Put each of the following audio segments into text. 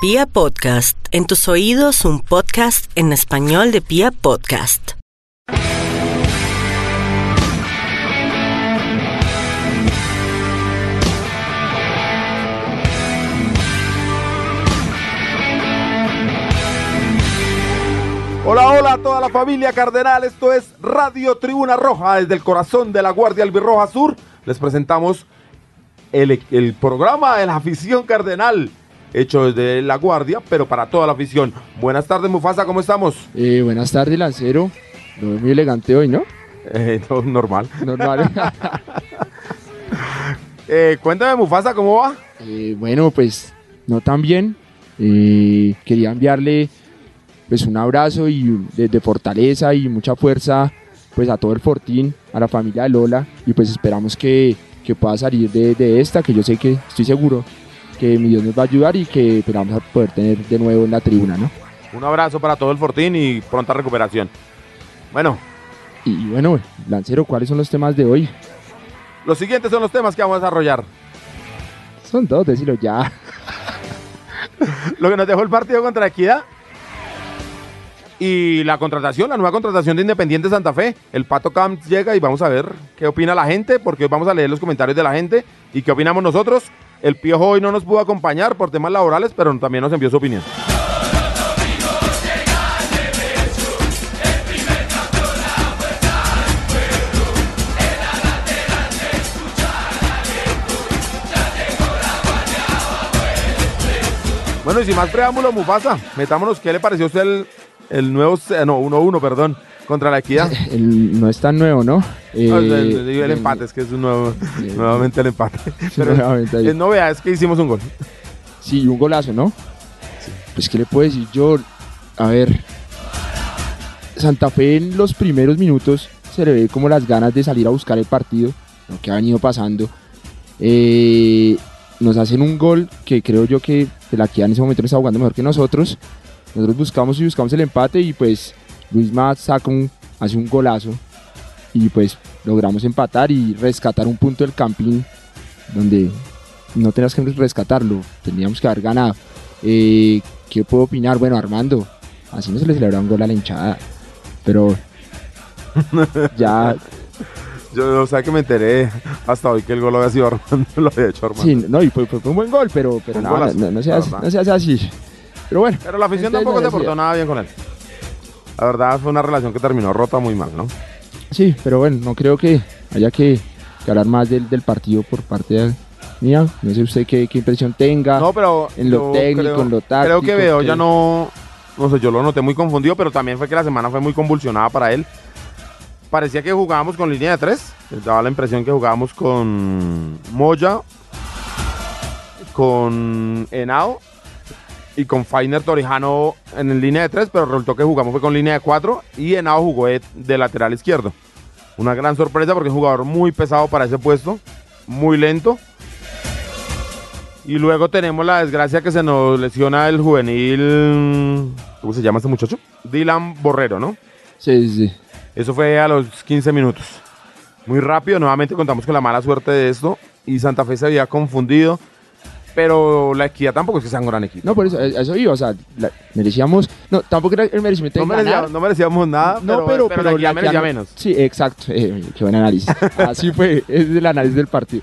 Pia Podcast, en tus oídos un podcast en español de Pia Podcast. Hola, hola a toda la familia Cardenal. Esto es Radio Tribuna Roja desde el corazón de la Guardia Albirroja Sur. Les presentamos el, el programa de la afición Cardenal, hecho desde la Guardia, pero para toda la afición. Buenas tardes, Mufasa, ¿cómo estamos? Eh, buenas tardes, Lancero. Lo veo muy elegante hoy, ¿no? Eh, no, normal. Normal. Eh, cuéntame, Mufasa, ¿cómo va? Eh, bueno, pues no tan bien. Eh, quería enviarle pues un abrazo y de, de fortaleza y mucha fuerza pues a todo el Fortín, a la familia de Lola y pues esperamos que, que pueda salir de, de esta, que yo sé que estoy seguro que mi Dios nos va a ayudar y que pues, vamos a poder tener de nuevo en la tribuna, ¿no? Un abrazo para todo el Fortín y pronta recuperación. Bueno, Y bueno, Lancero, ¿cuáles son los temas de hoy? los siguientes son los temas que vamos a desarrollar. Son dos, decirlo ya. Lo que nos dejó el partido contra Equidad. Y la contratación, la nueva contratación de Independiente Santa Fe. El Pato Camps llega y vamos a ver qué opina la gente, porque hoy vamos a leer los comentarios de la gente y qué opinamos nosotros. El Piojo hoy no nos pudo acompañar por temas laborales, pero también nos envió su opinión. Bueno, y sin más preámbulo, Mufasa, metámonos, ¿qué le pareció a usted el, el nuevo, eh, no, 1-1, perdón, contra la Equidad? El- no es tan nuevo, ¿no? Eh, No, el, el- el el- empate, es que es un nuevo, eh, nuevamente el empate. Pero nuevamente es novedad, es que hicimos un gol. Sí, un golazo, ¿no? Pues, ¿qué le puedo decir yo? A ver, Santa Fe en los primeros minutos se le ve como las ganas de salir a buscar el partido, lo que ha venido pasando. Eh, nos hacen un gol que creo yo que la Equidad en ese momento no está jugando mejor que nosotros. Nosotros buscamos y buscamos el empate y pues Luis Más saca un, hace un golazo y pues logramos empatar y rescatar un punto del campín donde no tenías que rescatarlo, tendríamos que haber ganado. Eh, ¿Qué puedo opinar? Bueno, Armando, así no se le celebra un gol a la hinchada, pero ya, Yo, o sea, que me enteré hasta hoy que el gol lo había sido Armando, lo había hecho Armando. sí, no, y fue, fue- un buen gol, pero, pero no, no, no no se hace así. Pero bueno, Pero la afición Entonces, tampoco se portó nada bien con él. La verdad fue una relación que terminó rota muy mal, ¿no? sí, pero bueno, no creo que haya que, que hablar más del, del partido por parte de mía. No sé usted qué, qué impresión tenga. No, pero en lo técnico, creo, en lo Creo que táctico, veo que- ya no, no sé, yo lo noté muy confundido, pero también fue que la semana fue muy convulsionada para él. Parecía que jugábamos con línea de tres, les daba la impresión que jugábamos con Moya, con Henao y con Fainer Torijano en línea de tres, pero resultó que jugamos fue con línea de cuatro y Henao jugó de, lateral izquierdo. Una gran sorpresa porque es un jugador muy pesado para ese puesto, muy lento. Y luego tenemos la desgracia que se nos lesiona el juvenil. ¿Cómo se llama este muchacho? Dylan Borrero, ¿no? Sí, sí, sí. Eso fue a los 15 minutos. Muy rápido, nuevamente contamos con la mala suerte de esto. Y Santa Fe se había confundido. Pero la equidad tampoco es que sea un gran equipo. No, por eso, a eso iba, o sea, la- merecíamos, no, tampoco era el merecimiento No, de merecíamos, ganar. no merecíamos nada, No, pero, pero, la equidad la merecía Equidad- menos. Sí, exacto. Eh, qué buen análisis. Así fue, es el análisis del partido.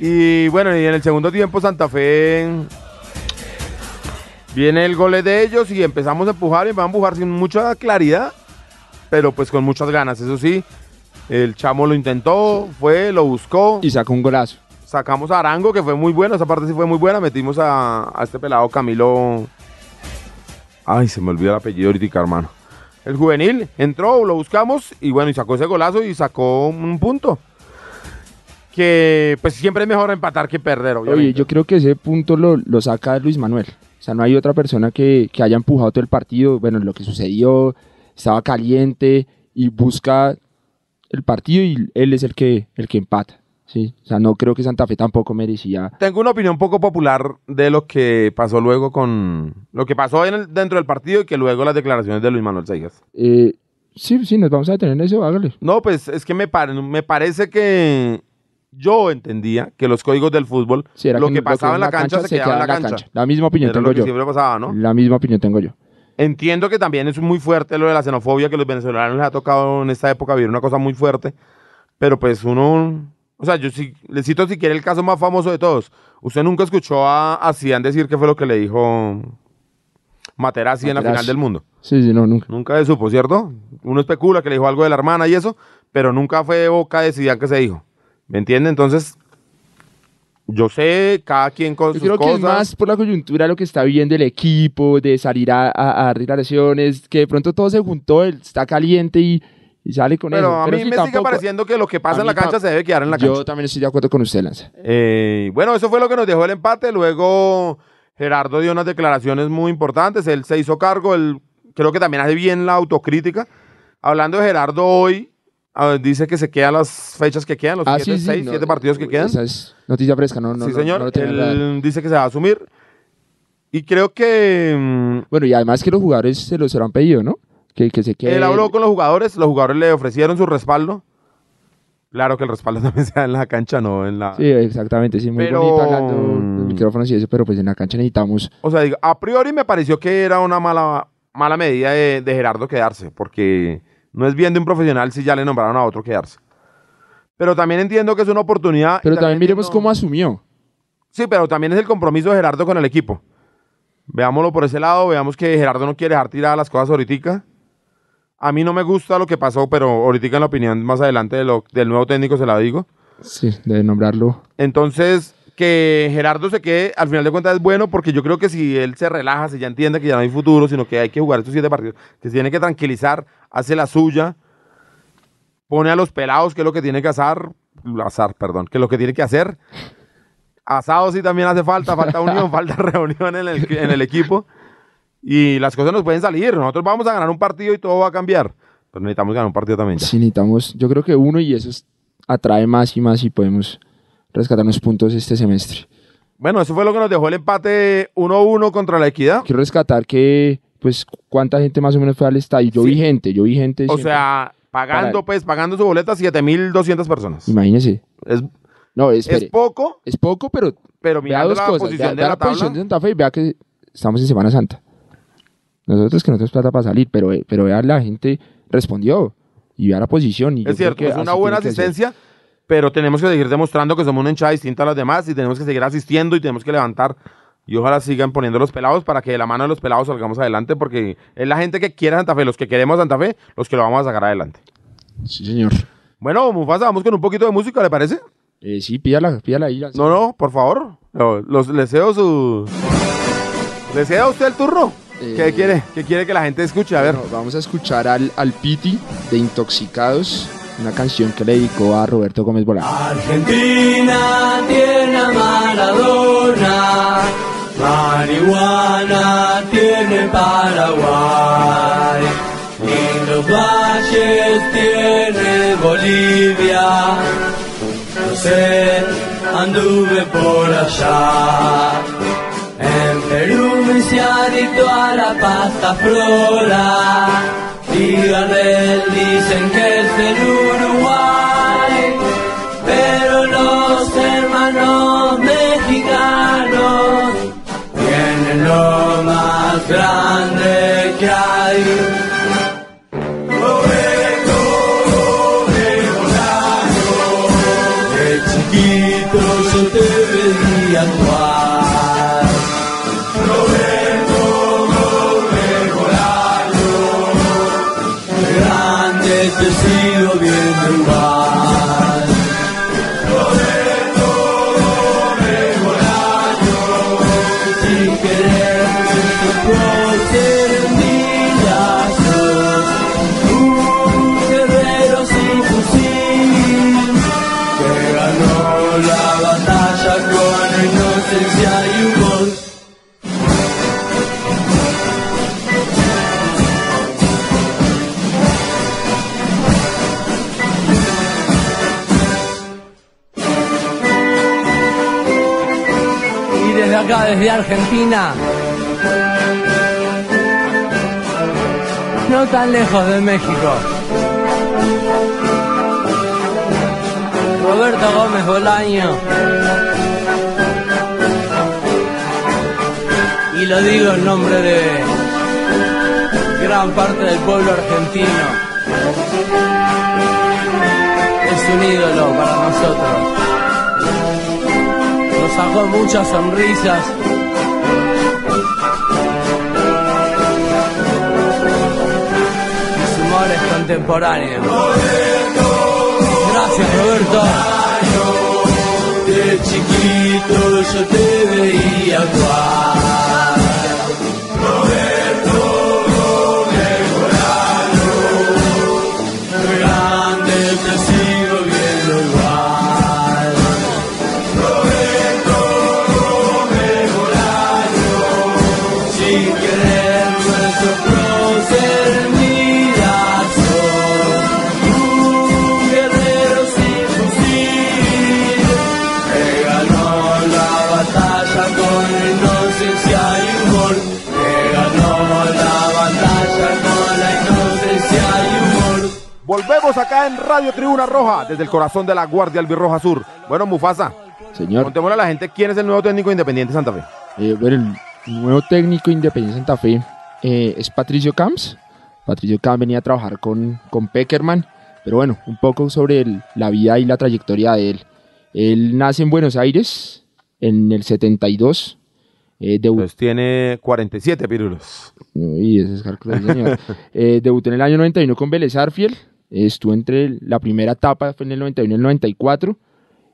Y bueno, y en el segundo tiempo Santa Fe viene el gol de ellos y empezamos a empujar y va a empujar sin mucha claridad, pero pues con muchas ganas, eso sí. El chamo lo intentó, fue, lo buscó, Y sacó un golazo. Sacamos a Arango, que fue muy bueno, esa parte sí fue muy buena, metimos a, a este pelado Camilo. Ay, se me olvidó el apellido ahorita, hermano. El juvenil entró, lo buscamos y bueno, y sacó ese golazo y sacó un punto. Que pues siempre es mejor empatar que perder, obviamente. Oye, yo creo que ese punto lo, lo saca Luis Manuel. O sea, no hay otra persona que, que haya empujado todo el partido. Bueno, lo que sucedió, estaba caliente y busca el partido y él es el que, el que empata. ¿Sí? O sea, no creo que Santa Fe tampoco merecía. Tengo una opinión poco popular de lo que pasó luego con... Lo que pasó en el- dentro del partido y que luego las declaraciones de Luis Manuel Seijas. Eh, sí, sí, nos vamos a detener en eso, hágale. No, pues es que me, pare- me parece que yo entendía que los códigos del fútbol, Sí, lo que no- pasaba en la cancha se quedaba en la cancha. La misma opinión Era lo tengo que yo. siempre pasaba, ¿no? La misma opinión tengo yo. Entiendo que también es muy fuerte lo de la xenofobia, que los venezolanos les ha tocado en esta época vivir una cosa muy fuerte, pero pues uno, o sea, yo sí, le cito si quiere el caso más famoso de todos. Usted nunca escuchó a, a Zidane decir qué fue lo que le dijo Materazzi en la Materazzi. final del mundo. Sí, sí, no, nunca. Nunca se supo, ¿cierto? Uno especula que le dijo algo de la hermana y eso, pero nunca fue de boca de Zidane que se dijo. ¿Me entiende? Entonces, yo sé, cada quien con Yo sus creo que es más por la coyuntura lo que está viviendo el equipo, de salir a, a, a arreglar lesiones, que de pronto todo se juntó, está caliente y, y sale con pero eso. a mí sí, me sigue pareciendo que lo que pasa a en la cancha se debe quedar en la cancha. Yo también estoy de acuerdo con usted, Lanza. Eh, bueno, eso fue lo que nos dejó el empate. Luego Gerardo dio unas declaraciones muy importantes. Él se hizo cargo. Él creo que también hace bien la autocrítica. Hablando de Gerardo hoy, a ver, dice que se quedan las fechas que quedan, los Ah, siete, sí, sí, seis, no, siete partidos que quedan. Esa es noticia fresca, no, no, sí, señor. no. Él dice que se va a asumir. Y creo que mm, Bueno, y además que los jugadores se lo, se lo han pedido, ¿no? Que, que se quede. él habló con los jugadores. Los jugadores le ofrecieron su respaldo. Claro que el respaldo también se da en la cancha, no en la. Sí, exactamente, sí, muy Pero- bonito hablando los micrófonos y eso, pero pues en la cancha necesitamos. O sea, digo, a priori me pareció que era una mala, mala medida de, de Gerardo quedarse, porque no es bien de un profesional si ya le nombraron a otro quedarse. Pero también entiendo que es una oportunidad. Pero también miremos entiendo- cómo asumió. Sí, pero también es el compromiso de Gerardo con el equipo. Veámoslo por ese lado, veamos que Gerardo no quiere dejar tiradas las cosas ahorita. A mí no me gusta lo que pasó, pero ahorita en la opinión más adelante de lo- del nuevo técnico se la digo. Sí, de nombrarlo. Entonces, que Gerardo se quede, al final de cuentas es bueno porque yo creo que si él se relaja, si ya entiende que ya no hay futuro, sino que hay que jugar estos siete partidos, que se tiene que tranquilizar, hace la suya, pone a los pelados, que es lo que tiene que hacer, azar, perdón, que es lo que tiene que hacer. Asado sí también hace falta, falta unión, falta reunión en el, en el equipo. Y las cosas nos pueden salir. Nosotros vamos a ganar un partido y todo va a cambiar. Pero necesitamos ganar un partido también ya. Sí, necesitamos, yo creo que uno y eso es- atrae más y más y podemos rescatar unos puntos este semestre. Bueno, eso fue lo que nos dejó el empate 1-1 contra la Equidad. Quiero rescatar que, pues, cuánta gente más o menos fue al estadio. Yo Sí. vi gente, yo vi gente. O sea, pagando, Para- pues, pagando su boleta 7.200 personas. imagínese. Es, No, es espere. Es, poco, poco, pero pero vea dos la cosas. posición Vea, de vea la la posición de Santa Fe y vea que estamos en Semana Santa. Nosotros que no tenemos plata para salir, pero, pero vea la gente respondió y vea la posición. Y Es cierto, es una buena asistencia, pero tenemos que seguir demostrando que somos una hinchada distinta a las demás y tenemos que seguir asistiendo y tenemos que levantar. Y ojalá sigan poniendo los pelados para que de la mano de los pelados salgamos adelante, porque es la gente que quiere a Santa Fe, los que queremos a Santa Fe, los que lo vamos a sacar adelante. Sí, señor. Bueno, Mufasa, vamos con un poquito de música, ¿le parece? Eh, sí, pídala, pídala ahí. No, no, por favor. No, Los, les cedo su. ¿Le cedo a usted el turno? Eh, ¿Qué quiere? ¿Qué quiere que la gente escuche? A ver. Bueno, vamos a escuchar al, al Piti de Intoxicados, una canción que le dedicó a Roberto Gómez Bolaño. Argentina tiene a Maradona, marihuana tiene Paraguay, y los valles tiene Bolivia, no sé, anduve por allá. En Hice adicto a la pasta flora Gardel dicen que es del Uruguay, pero los hermanos mexicanos tienen lo más grande que hay. Acá, desde Argentina, no tan lejos de México. Roberto Gómez Bolaño. Y lo digo en nombre de gran parte del pueblo argentino. Es un ídolo para nosotros. Sacó muchas sonrisas. Y su humor es contemporáneo. Gracias, Roberto. De chiquito yo te veía actuar. Acá en Radio Tribuna Roja, desde el corazón de la Guardia Albirroja Sur. Bueno, Mufasa, Señor, contémosle a la gente quién es el nuevo técnico de Independiente Santa Fe. eh, bueno, el nuevo técnico Independiente Santa Fe eh, es Patricio Camps. Patricio Camps venía a trabajar con, con Peckerman, pero bueno, un poco sobre el- la vida y la trayectoria de él. Él nace en Buenos Aires en el 72. Eh, Pues tiene 47 pirulos. Uy, ese es cálculo, señor. Eh, debutó en el año 91 con Vélez Arfiel. Estuvo entre la primera etapa, fue en el 91 y el 94.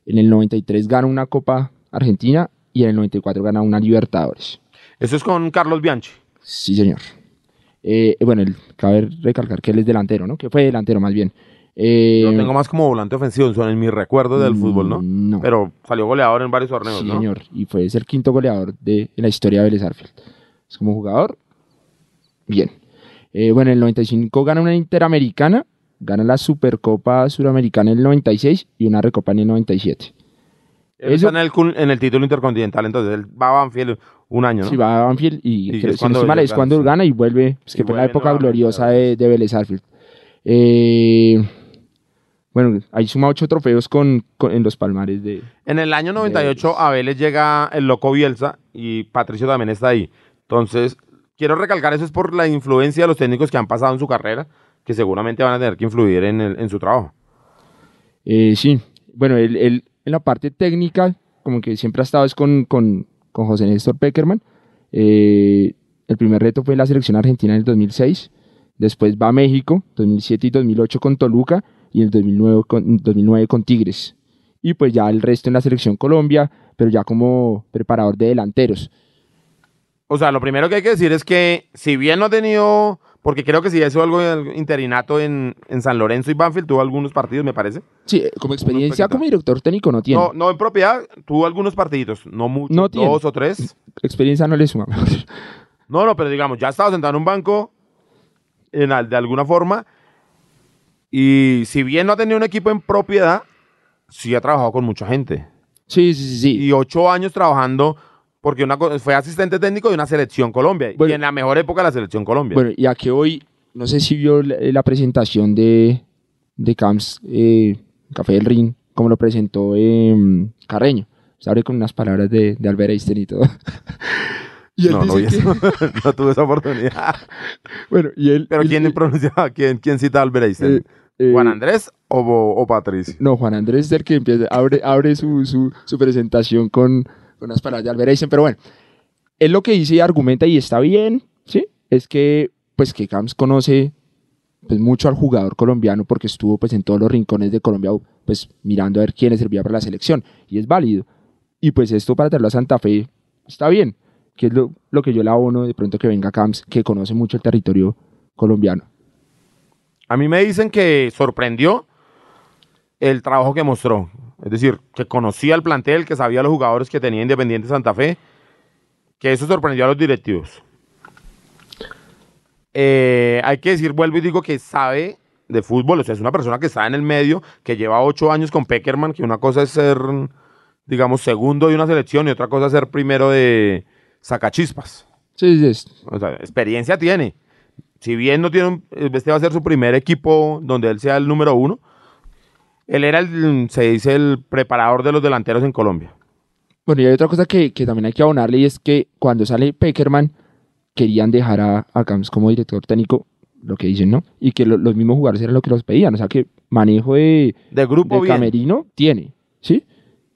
En el 93 gana una Copa Argentina y en el 94 gana una Libertadores. Eso es con Carlos Bianchi. Sí, señor. Eh, bueno, el- cabe recalcar que él es delantero, ¿no? Que fue delantero más bien. Eh, Lo tengo más como volante ofensivo, son en mi recuerdo del Mm, fútbol, ¿no? no. Pero salió goleador en varios torneos, sí, ¿no? señor. Y fue el quinto goleador de en la historia de Vélez Arfield. Es como jugador. Bien. Eh, bueno, en el 95 gana una Interamericana, gana la Supercopa Suramericana en el 96 y una Recopa en el 97. Él Eso- está en el, cul- en el título intercontinental, entonces él va a Banfield un año, ¿no? Sí, va a Banfield y, Y creo- es si cuando mal, es sí. gana y vuelve, pues, que Y fue la época gloriosa de, de Vélez Arfield. Eh, bueno, ahí suma ocho trofeos con, con- en los palmares de... En el año 98 a Vélez llega el loco Bielsa y Patricio también está ahí. Entonces, quiero recalcar eso es por la influencia de los técnicos que han pasado en su carrera, que seguramente van a tener que influir en, el- en su trabajo. Eh, sí, bueno, él, él en la parte técnica, como que siempre ha estado es con, con, con José Néstor Peckerman. Eh, el primer reto fue la selección argentina en el 2006. Después va a México, 2007 y 2008 con Toluca y en el 2009 con, 2009 con Tigres. Y pues ya el resto en la selección Colombia, pero ya como preparador de delanteros. O sea, lo primero que hay que decir es que si bien no ha tenido, porque creo que sí hizo algo interinato en, en San Lorenzo y Banfield, tuvo algunos partidos, me parece. Sí, eh, como experiencia como director técnico no tiene. No, no en propiedad, tuvo algunos partiditos, no muchos, No tiene. dos o tres. Experiencia no le suma. No, no, pero digamos, ya ha estado sentado en un banco en, de alguna forma. Y si bien no ha tenido un equipo en propiedad, sí ha trabajado con mucha gente. sí, sí. sí. Y ocho años trabajando, porque una, fue asistente técnico de una selección Colombia. Bueno. y en la mejor época de la selección Colombia. Bueno, y aquí hoy, no sé si vio la, la presentación de, de Camps, eh, Café del Rin, como lo presentó eh, Carreño. Se abre con unas palabras de, de Albert Einstein y todo. y él no, no, vi dice eso. que- no tuve esa oportunidad. bueno, y él... Pero él- ¿quién pronunciaba? ¿Quién, quién cita a Albert Einstein? eh, eh, ¿Juan Andrés o, o Patricio? No, Juan Andrés es el que empieza, abre, abre su, su, su presentación con unas palabras de Albert Einstein, pero bueno, él lo que dice y argumenta y está bien, ¿sí? Es que, pues, que Camps conoce pues, mucho al jugador colombiano porque estuvo pues en todos los rincones de Colombia, pues, mirando a ver quiénes servía para la selección, y es válido. Y pues esto para traerlo a Santa Fe está bien, que es lo, lo que yo le abono de pronto que venga Camps, que conoce mucho el territorio colombiano. A mí me dicen que sorprendió el trabajo que mostró. Es decir, que conocía el plantel, que sabía los jugadores que tenía Independiente Santa Fe, que eso sorprendió a los directivos. Eh, hay que decir, vuelvo y digo que sabe de fútbol, o sea, es una persona que está en el medio, que lleva ocho años con Peckerman, que una cosa es ser, digamos, segundo de una selección y otra cosa es ser primero de sacachispas. Sí, sí, O sea, experiencia tiene. Si bien no tiene un- este va a ser su primer equipo donde él sea el número uno, Él era, el, se dice, el preparador de los delanteros en Colombia. Bueno, y hay otra cosa que, que también hay que abonarle y es que cuando sale Peckerman querían dejar a, a Camps como director técnico, lo que dicen, ¿no? Y que lo- los mismos jugadores era lo que los pedían, o sea que manejo de, De grupo de bien. camerino tiene, ¿sí?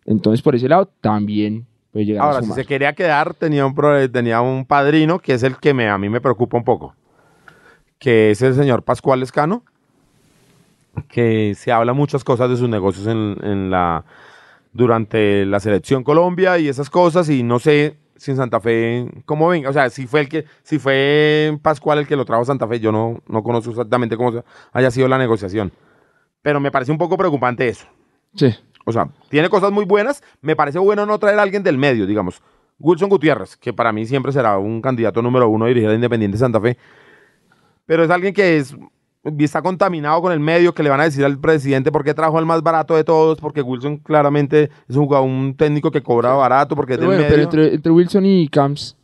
Entonces por ese lado también puede llegar Ahora, a si sumar. se quería quedar, tenía un, tenía un padrino que es el que me, a mí me preocupa un poco, que es el señor Pascual Escano, que se habla muchas cosas de sus negocios en, en la, durante la selección Colombia y esas cosas, y no sé si en Santa Fe, cómo ven, o sea, si fue el que, si fue Pascual el que lo trajo a Santa Fe, yo no, no conozco exactamente cómo haya sido la negociación. Pero me parece un poco preocupante eso. Sí, O sea, tiene cosas muy buenas. Me parece bueno no traer a alguien del medio, digamos. Wilson Gutiérrez, que para mí siempre será un candidato número uno a dirigir a Independiente Santa Fe. Pero es alguien que es, está contaminado con el medio, que le van a decir al presidente por qué trajo al más barato de todos, porque Wilson claramente es un, jugador- un técnico que cobra barato, porque es pero del bueno, pero medio. entre, entre Wilson y Camps,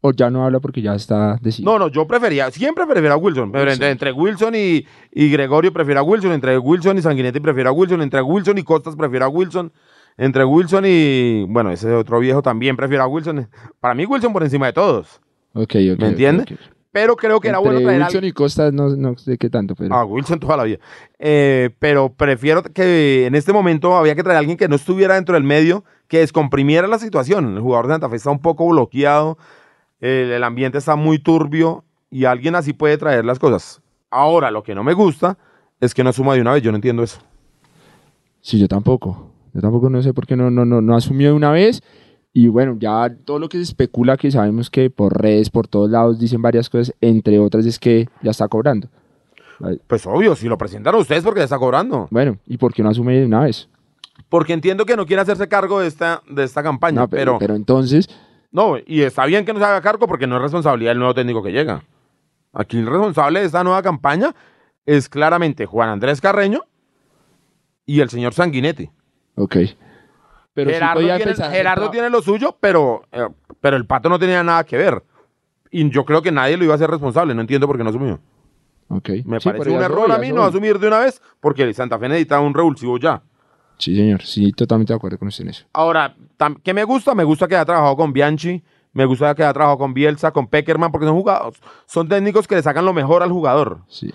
o ya no habla porque ya está decidido. No, no, yo prefería, siempre prefiero a Wilson. Pero entre, Wilson. entre Wilson y, y Gregorio prefiero a Wilson. Entre Wilson y Sanguinetti prefiero a Wilson. Entre Wilson y Costas prefiero a Wilson. Entre Wilson y, bueno, ese otro viejo también prefiero a Wilson. Para mí Wilson por encima de todos. Ok, ok. ¿Me ok, entiende? ok. Pero creo que era bueno traer Wilson y Costa no, no sé qué tanto, pero... a Wilson toda la vida. Eh, pero prefiero que en este momento había que traer a alguien que no estuviera dentro del medio, que descomprimiera la situación. El jugador de Santa Fe está un poco bloqueado, el, el ambiente está muy turbio y alguien así puede traer las cosas. Ahora, lo que no me gusta es que no suma de una vez. Yo no entiendo eso. Sí, yo tampoco. Yo tampoco no sé por qué no, no, no, no asumió de una vez. Y bueno, ya todo lo que se especula, que sabemos que por redes, por todos lados dicen varias cosas, entre otras es que ya está cobrando. Pues obvio, si lo presentaron ustedes porque ya está cobrando. Bueno, ¿y por qué no asume de una vez? Porque entiendo que no quiere hacerse cargo de esta, de esta campaña. No, pero, pero, pero entonces, No, y está bien que no se haga cargo porque no es responsabilidad del nuevo técnico que llega. Aquí el responsable de esta nueva campaña es claramente Juan Andrés Carreño y el señor Sanguinetti. ok. Pero Gerardo, tiene, Gerardo lo suyo, pero, eh, pero el pato no tenía nada que ver. Y yo creo que nadie lo iba a hacer responsable. No entiendo por qué no asumió. tra- Ok. Me Sí, parece un error a mí no asumir de una vez porque Santa Fe necesita un revulsivo ya. Sí, señor. Sí, totalmente de acuerdo con usted en eso. Ahora, ¿qué me gusta? Me gusta que haya trabajado con Bianchi, me gusta que haya trabajado con Bielsa, con Peckerman, porque son jugados, son técnicos que le sacan lo mejor al jugador. Sí.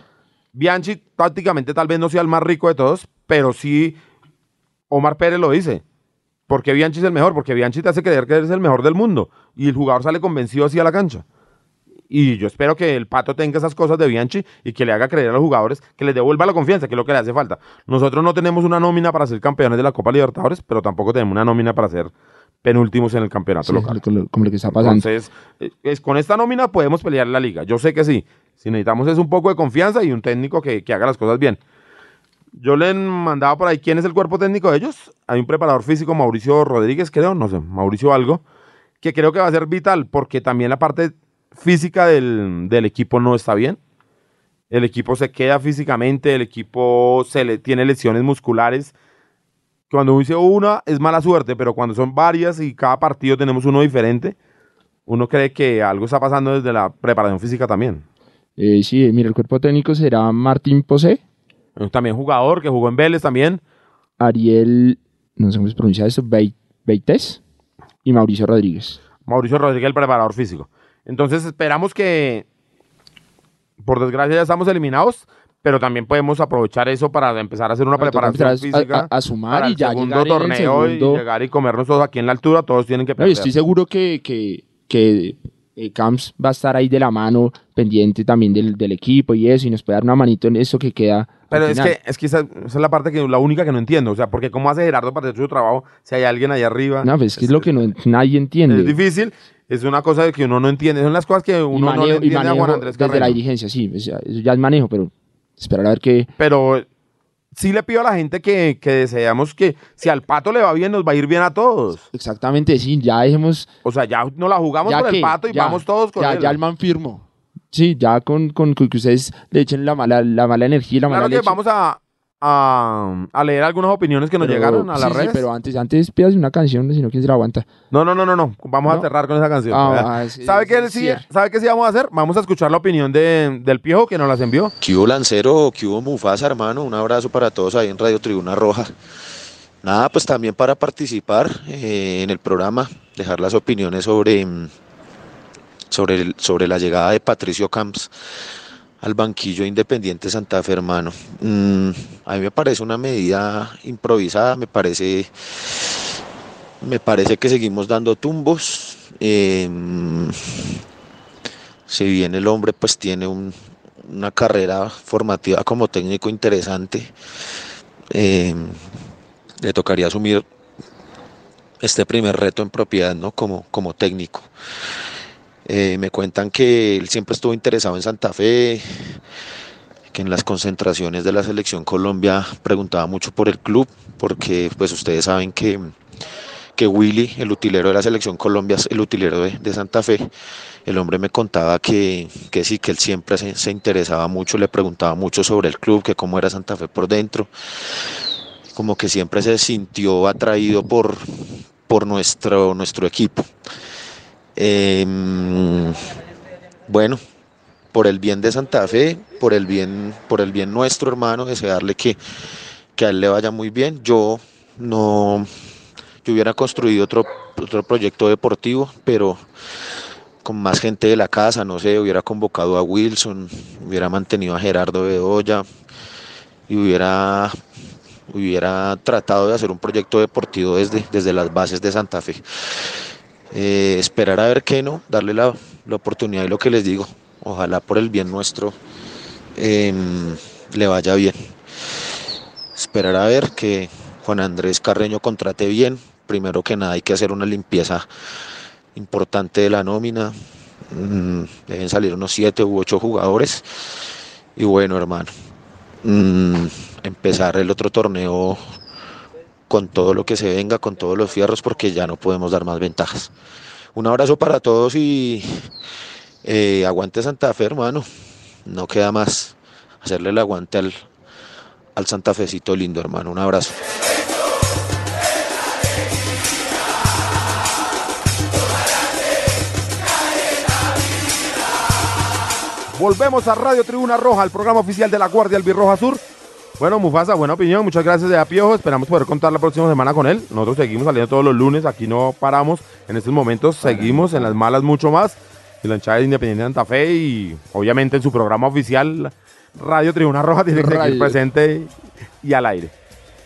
Bianchi tácticamente tal vez no sea el más rico de todos, pero sí Omar Pérez lo dice. Porque Bianchi es el mejor, porque Bianchi te hace creer que eres el mejor del mundo y el jugador sale convencido así a la cancha. Y yo espero que el Pato tenga esas cosas de Bianchi y que le haga creer a los jugadores, que les devuelva la confianza, que es lo que le hace falta. Nosotros no tenemos una nómina para ser campeones de la Copa Libertadores, pero tampoco tenemos una nómina para ser penúltimos en el campeonato Sí, local. como lo- como lo que está pasando. Entonces, eh, es, con esta nómina podemos pelear la liga. Yo sé que sí. Si necesitamos es un poco de confianza y un técnico que, que haga las cosas bien. Yo le mandaba por ahí quién es el cuerpo técnico de ellos. Hay un preparador físico, Mauricio Rodríguez, creo, no sé, Mauricio algo, que creo que va a ser vital porque también la parte física del, del equipo no está bien. El equipo se queda físicamente, el equipo se le tiene lesiones musculares. Cuando dice una es mala suerte, pero cuando son varias y cada partido tenemos uno diferente, uno cree que algo está pasando desde la preparación física también. Eh, sí, mira, el cuerpo técnico será Martín Posé, También jugador que jugó en Vélez también. Ariel, no sé cómo se pronuncia Beit- Beites y Mauricio Rodríguez. Mauricio Rodríguez, el preparador físico. Entonces esperamos que, por desgracia, ya estamos eliminados, pero también podemos aprovechar eso para empezar a hacer una preparación a- física a- a sumar para y el ya segundo el torneo segundo- y llegar y comernos todos aquí en la altura. Todos tienen que No, y perder. estoy seguro que, que, que eh, Camps va a estar ahí de la mano, pendiente también del, del equipo y eso, y nos puede dar una manito en eso que queda. Pero es que, es que esa, esa es la parte que la única que no entiendo. O sea, porque cómo hace Gerardo para hacer su trabajo si hay alguien allá arriba. No, pues es que es lo que no, nadie entiende. Es difícil, es una cosa que uno no entiende. Son las cosas que uno manejo, no le entiende a Juan Andrés desde la dirigencia, sí, ya- eso ya es manejo, pero esperar a ver qué. Pero sí le pido a la gente que, que deseamos que si al pato le va bien, nos va a ir bien a todos. Exactamente, sí, ya dejemos. O sea, ya no la jugamos ya que, el pato y ya, vamos todos con ya, él. Ya el man firmó. Sí, ya con, con- con que ustedes le echen la mala, la mala energía la claro mala que leche. vamos a, a, a leer algunas opiniones que nos Pero- llegaron a sí, las sí, pero antes, antes pídase una canción, si no, ¿quién se la aguanta? No, no, no, no, no. Vamos a cerrar con esa canción. Ah, ah, sí, ¿Sabe sí, qué sí, sí, cierto. ¿Sabe qué sí vamos a hacer? Vamos a escuchar la opinión de, del Piojo que nos las envió. ¿Qué hubo Lancero? ¿Qué hubo Mufasa, hermano? Un abrazo para todos ahí en Radio Tribuna Roja. Nada, pues también para participar eh, en el programa, dejar las opiniones sobre, mm, sobre, el- sobre la llegada de Patricio Camps al banquillo Independiente Santa Fe, hermano. Mm, a mí me parece una medida improvisada, me parece, me parece que seguimos dando tumbos. mm, si bien el hombre pues tiene un, una carrera formativa como técnico interesante, eh, le tocaría asumir este primer reto en propiedad, ¿no? Como, como técnico. Eh, me cuentan que él siempre estuvo interesado en Santa Fe, que en las concentraciones de la selección Colombia preguntaba mucho por el club, porque pues ustedes saben que, que Willy, el utilero de la selección Colombia, el utilero de, de Santa Fe. El hombre me contaba que, que sí, que él siempre se, se interesaba mucho, le preguntaba mucho sobre el club, que cómo era Santa Fe por dentro, como que siempre se sintió atraído por, por nuestro, nuestro equipo. Em, bueno, por el bien de Santa Fe, por el bien, por el bien nuestro hermano, desearle que, que a él le vaya muy bien. Yo no, yo hubiera construido otro, otro proyecto deportivo, pero con más gente de la casa, no sé, hubiera convocado a Wilson, hubiera mantenido a Gerardo Bedoya y hubiera, hubiera tratado de hacer un proyecto deportivo desde, desde las bases de Santa Fe. Eh, esperar a ver qué no, darle la, la oportunidad y lo que les digo, ojalá por el bien nuestro em, le vaya bien. Esperar a ver que Juan Andrés Carreño contrate bien. Primero que nada hay que hacer una limpieza importante de la nómina. Mm, deben salir unos siete u ocho jugadores. Y bueno, hermano, mm, empezar el otro torneo con todo lo que se venga, con todos los fierros, porque ya no podemos dar más ventajas. Un abrazo para todos y eh, aguante Santa Fe, hermano. No queda más hacerle el aguante al, al Santa Fecito lindo, hermano. Un abrazo. Volvemos a Radio Tribuna Roja, el programa oficial de la Guardia Albirroja Sur. Bueno, Mufasa, buena opinión. Muchas gracias de Piojo. Esperamos poder contar la próxima semana con él. Nosotros seguimos saliendo todos los lunes. Aquí no paramos. En estos momentos seguimos en las malas mucho más. Y la hinchada de Independiente de Santa Fe. Y obviamente en su programa oficial, Radio Tribuna Roja, tiene que seguir Radio. presente y, al aire.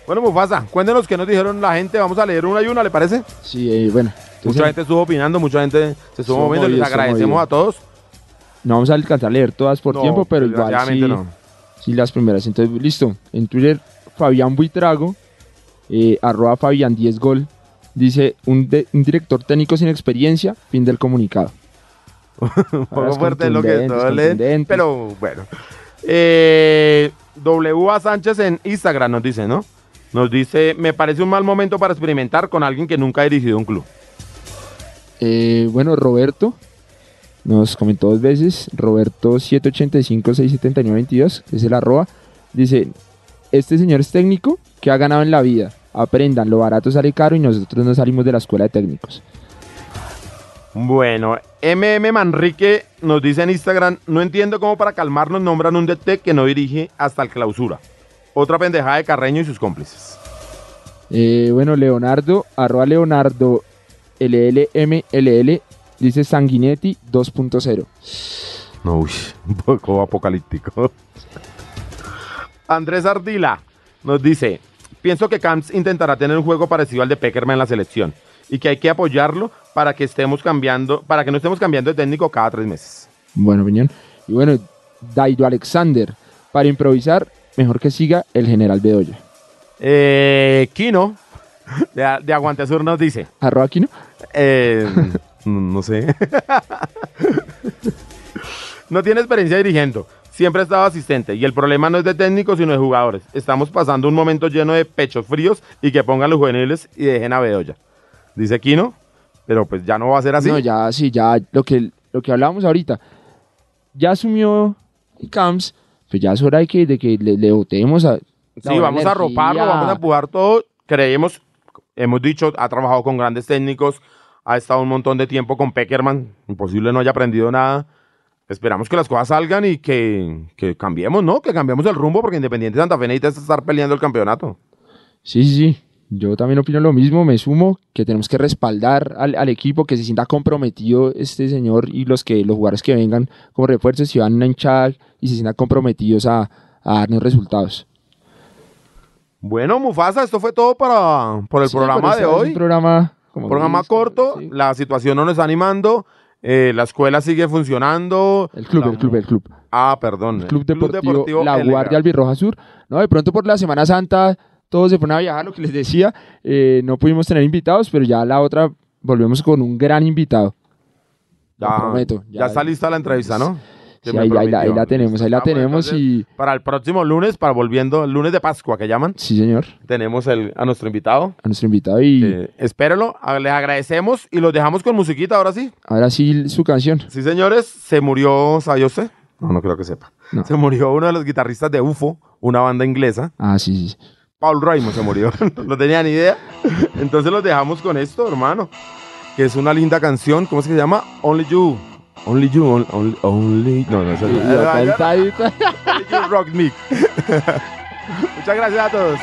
Bueno, Mufasa, cuéntenos qué nos dijeron la gente. Vamos a leer una y una, ¿le parece? Sí, eh, bueno. entonces, Mucha gente estuvo opinando, mucha gente se estuvo moviendo. Les agradecemos a todos. No vamos a alcanzar a leer todas por No, tiempo, pero igual sí, no. Sí las primeras. Entonces, listo. En Twitter, Fabián Buitrago, eh, arroba Fabián 10 gol, dice un, de- un director técnico sin experiencia, fin del comunicado. Un poco Palabras fuerte lo que contundentes. pero bueno. Eh, W.A. Sánchez en Instagram nos dice, ¿no? Nos dice, me parece un mal momento para experimentar con alguien que nunca ha dirigido un club. Eh, bueno, Roberto nos comentó dos veces, Roberto 785-679-22, que es el arroba, dice, este señor es técnico que ha ganado en la vida, aprendan, lo barato sale caro y nosotros no salimos de la escuela de técnicos. Bueno, MM Manrique nos dice en Instagram, no entiendo cómo para calmarnos nombran un DT que no dirige hasta el clausura. Otra pendejada de Carreño y sus cómplices. Eh, bueno, Leonardo, arroba Leonardo LLMLL, dice Sanguinetti 2.0. No, uy, un poco apocalíptico. Andrés Ardila nos dice, pienso que Camps intentará tener un juego parecido al de Peckerman en la selección y que hay que apoyarlo para que estemos cambiando, para que no estemos cambiando de técnico cada tres meses. Buena opinión. Y bueno, Daido Alexander, para improvisar, mejor que siga el general Bedoya. Eh, Kino, de, de Aguante Sur, nos dice, Arroba aquí, ¿no? eh, no, no sé, no tiene experiencia dirigiendo, siempre ha estado asistente y el problema no es de técnicos sino de jugadores. Estamos pasando un momento lleno de pechos fríos y que pongan los juveniles y dejen a Bedoya. Dice Kino, pero pues ya no va a ser así. No, ya, sí, ya, lo que, lo que hablábamos ahorita. Ya asumió Camps, pues ya es hora de que, de que le, le votemos a... Sí, vamos a roparlo, vamos a empujar todo. Creemos, hemos dicho, ha trabajado con grandes técnicos, ha estado un montón de tiempo con Peckerman. Imposible no haya aprendido nada. Esperamos que las cosas salgan y que, que cambiemos, ¿no? Que cambiemos el rumbo porque Independiente Santa Fe necesita estar peleando el campeonato. Sí, sí, sí. Yo también opino lo mismo, me sumo, que tenemos que respaldar al, al equipo, que se sienta comprometido este señor y los que los jugadores que vengan como refuerzos y van a una hinchada y se sientan comprometidos a, a darnos resultados. Bueno, Mufasa, esto fue todo para, por el Sí, programa de hoy. Un programa, como programa corto, sí. la situación no nos está animando, eh, la escuela sigue funcionando. El club, La- el club, el club. Ah, perdón. El Club Deportivo, La El Guardia Albirroja Sur. No, de pronto por la Semana Santa todos se fueron a viajar, lo que les decía. eh, no pudimos tener invitados, pero ya la otra volvemos con un gran invitado. Ya, prometo, ya, ya- está lista la entrevista, ¿no? Sí, ahí, ahí la, ahí prometió. la tenemos, ahí la Listo, tenemos entonces, y... Para el próximo lunes, para volviendo, el lunes de Pascua que llaman, Sí, señor, tenemos el, a nuestro invitado. a nuestro invitado y Eh, espérelo, a- les agradecemos y los dejamos con musiquita ahora sí. ahora sí su canción. Sí, señores, se murió, ¿sabía usted? No, no creo que sepa. No. Se murió uno de los guitarristas de UFO, una banda inglesa. Ah, sí, sí. sí. Paul Raymond se murió, no tenía ni idea. Entonces los dejamos con esto, hermano. Que es una linda canción, ¿cómo es que se llama? Only You. Only You, on- only, only, no, no, no. está. Only You Rock Me. Muchas gracias a todos.